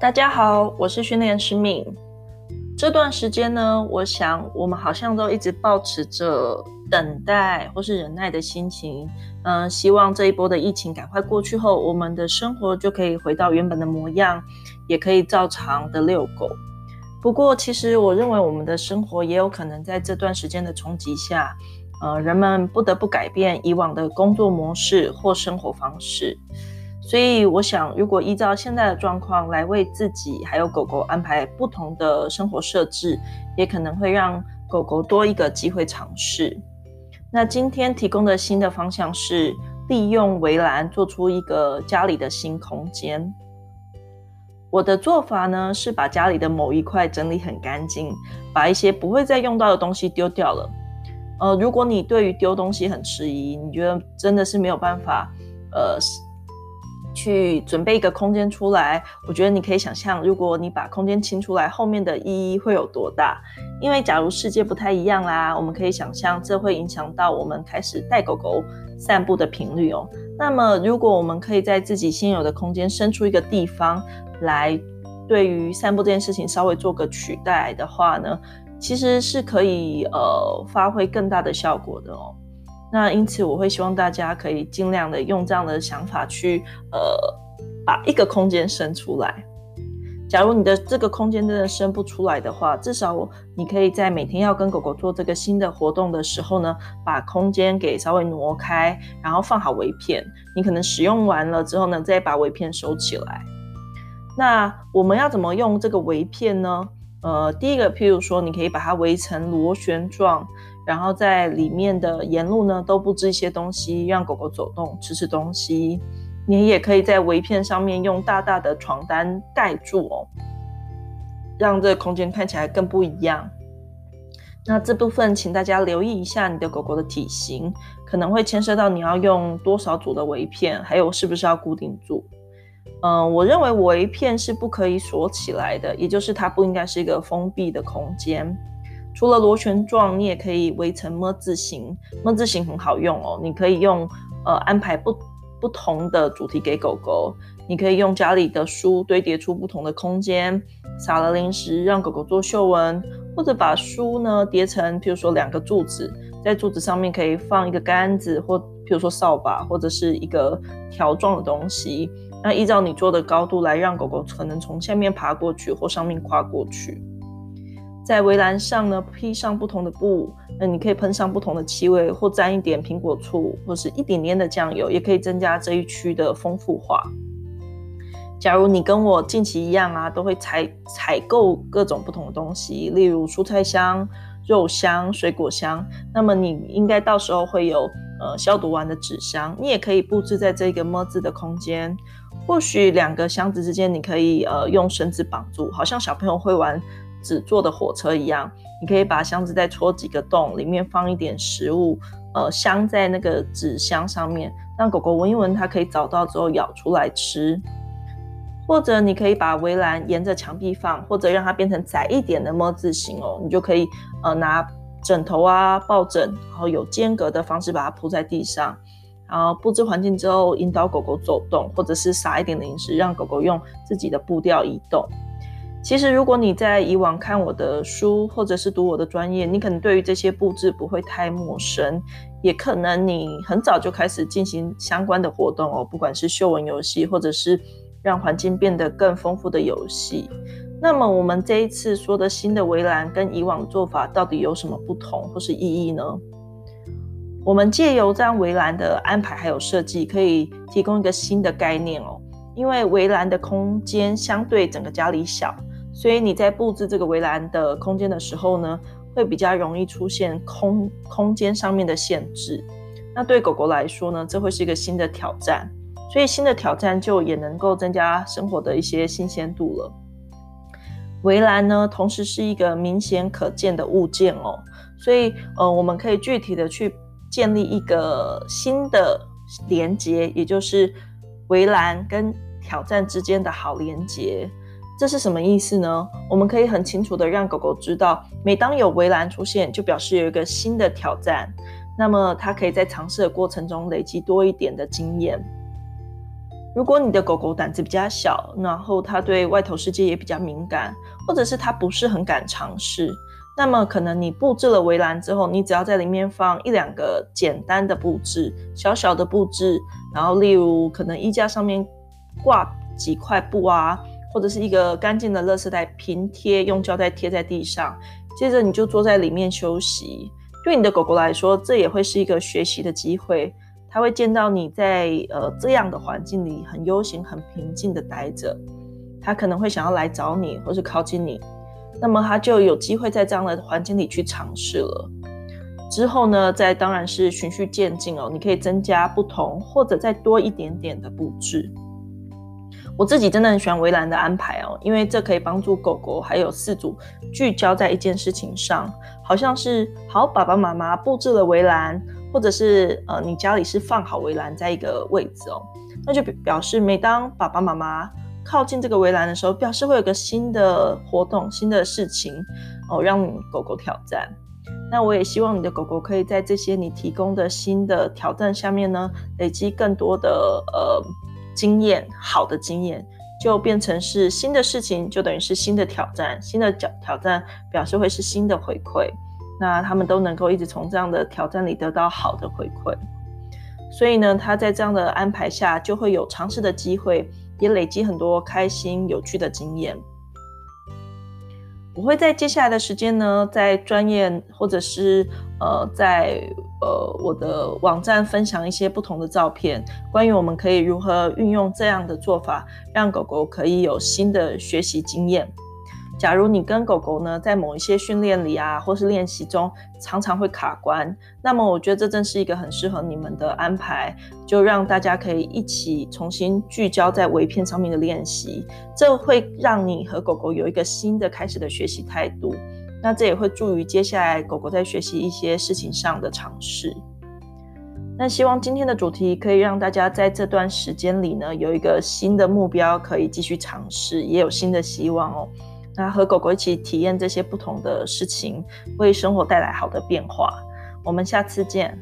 大家好，我是训练师敏。这段时间呢，我想我们好像都一直抱持着等待或是忍耐的心情，嗯、希望这一波的疫情赶快过去后，我们的生活就可以回到原本的模样，也可以照常的遛狗。不过，其实我认为我们的生活也有可能在这段时间的冲击下，呃，人们不得不改变以往的工作模式或生活方式。所以我想，如果依照现在的状况来为自己还有狗狗安排不同的生活设置，也可能会让狗狗多一个机会尝试。那今天提供的新的方向是利用围栏做出一个家里的新空间。我的做法呢，是把家里的某一块整理很干净，把一些不会再用到的东西丢掉了。呃，如果你对于丢东西很迟疑，你觉得真的是没有办法，呃。去准备一个空间出来，我觉得你可以想象，如果你把空间清出来，后面的意义会有多大？因为假如世界不太一样啦，我们可以想象这会影响到我们开始带狗狗散步的频率哦。那么，如果我们可以在自己现有的空间伸出一个地方来，对于散步这件事情稍微做个取代的话呢，其实是可以呃发挥更大的效果的哦。那因此，我会希望大家可以尽量的用这样的想法去，呃，把一个空间生出来。假如你的这个空间真的生不出来的话，至少你可以在每天要跟狗狗做这个新的活动的时候呢，把空间给稍微挪开，然后放好围片。你可能使用完了之后呢，再把围片收起来。那我们要怎么用这个围片呢？呃，第一个，譬如说，你可以把它围成螺旋状。然后在里面的沿路呢，都布置一些东西，让狗狗走动、吃吃东西。你也可以在围片上面用大大的床单盖住哦，让这个空间看起来更不一样。那这部分请大家留意一下你的狗狗的体型，可能会牵涉到你要用多少组的围片，还有是不是要固定住。嗯，我认为围片是不可以锁起来的，也就是它不应该是一个封闭的空间。除了螺旋状，你也可以围成么字形。么字形很好用哦，你可以用呃安排不不同的主题给狗狗。你可以用家里的书堆叠出不同的空间，撒了零食让狗狗做嗅闻，或者把书呢叠成，譬如说两个柱子，在柱子上面可以放一个杆子，或譬如说扫把，或者是一个条状的东西。那依照你做的高度来让狗狗可能从下面爬过去或上面跨过去。在围栏上呢，披上不同的布，那你可以喷上不同的气味，或沾一点苹果醋，或是一点点的酱油，也可以增加这一区的丰富化。假如你跟我近期一样啊，都会采采购各种不同的东西，例如蔬菜箱、肉香、水果箱，那么你应该到时候会有呃消毒完的纸箱，你也可以布置在这个 ㄇ 字的空间。或许两个箱子之间你可以呃用绳子绑住，好像小朋友会玩。纸做的火车一样，你可以把箱子再戳几个洞，里面放一点食物，呃，镶在那个纸箱上面，让狗狗闻一闻，它可以找到之后咬出来吃。或者你可以把围栏沿着墙壁放，或者让它变成窄一点的么字形哦，你就可以呃拿枕头啊、抱枕，然后有间隔的方式把它铺在地上，然后布置环境之后引导狗狗走动，或者是撒一点零食，让狗狗用自己的步调移动。其实，如果你在以往看我的书，或者是读我的专业，你可能对于这些布置不会太陌生，也可能你很早就开始进行相关的活动哦，不管是嗅闻游戏，或者是让环境变得更丰富的游戏。那么，我们这一次说的新的围栏跟以往做法到底有什么不同或是意义呢？我们借由这样围栏的安排还有设计，可以提供一个新的概念哦，因为围栏的空间相对整个家里小。所以你在布置这个围栏的空间的时候呢，会比较容易出现空空间上面的限制。那对狗狗来说呢，这会是一个新的挑战。所以新的挑战就也能够增加生活的一些新鲜度了。围栏呢，同时是一个明显可见的物件哦，所以呃，我们可以具体的去建立一个新的连接，也就是围栏跟挑战之间的好连接。这是什么意思呢？我们可以很清楚地让狗狗知道，每当有围栏出现，就表示有一个新的挑战。那么它可以在尝试的过程中累积多一点的经验。如果你的狗狗胆子比较小，然后它对外头世界也比较敏感，或者是它不是很敢尝试，那么可能你布置了围栏之后，你只要在里面放一两个简单的布置，小小的布置，然后例如可能衣架上面挂几块布啊，或者是一个干净的垃圾袋平贴，用胶带贴在地上，接着你就坐在里面休息。对你的狗狗来说，这也会是一个学习的机会。它会见到你在呃这样的环境里很悠闲、很平静的待着，它可能会想要来找你，或是靠近你。那么他就有机会在这样的环境里去尝试了。之后呢，再当然是循序渐进哦，你可以增加不同，或者再多一点点的布置。我自己真的很喜欢围栏的安排哦，因为这可以帮助狗狗还有饲主聚焦在一件事情上，好像是好爸爸妈妈布置了围栏。或者是呃，你家里是放好围栏在一个位置哦，那就表示每当爸爸妈妈靠近这个围栏的时候，表示会有个新的活动、新的事情哦，让狗狗挑战。那我也希望你的狗狗可以在这些你提供的新的挑战下面呢，累积更多的呃经验，好的经验，就变成是新的事情，就等于是新的挑战，新的挑挑战表示会是新的回馈。那他们都能够一直从这样的挑战里得到好的回馈，所以呢，他在这样的安排下就会有尝试的机会，也累积很多开心有趣的经验。我会在接下来的时间呢，在专业或者是呃，在呃我的网站分享一些不同的照片，关于我们可以如何运用这样的做法，让狗狗可以有新的学习经验。假如你跟狗狗呢，在某一些训练里啊，或是练习中，常常会卡关，那么我觉得这正是一个很适合你们的安排，就让大家可以一起重新聚焦在围片上面的练习，这会让你和狗狗有一个新的开始的学习态度，那这也会助于接下来狗狗在学习一些事情上的尝试。那希望今天的主题可以让大家在这段时间里呢，有一个新的目标可以继续尝试，也有新的希望哦。那和狗狗一起体验这些不同的事情，为生活带来好的变化。我们下次见。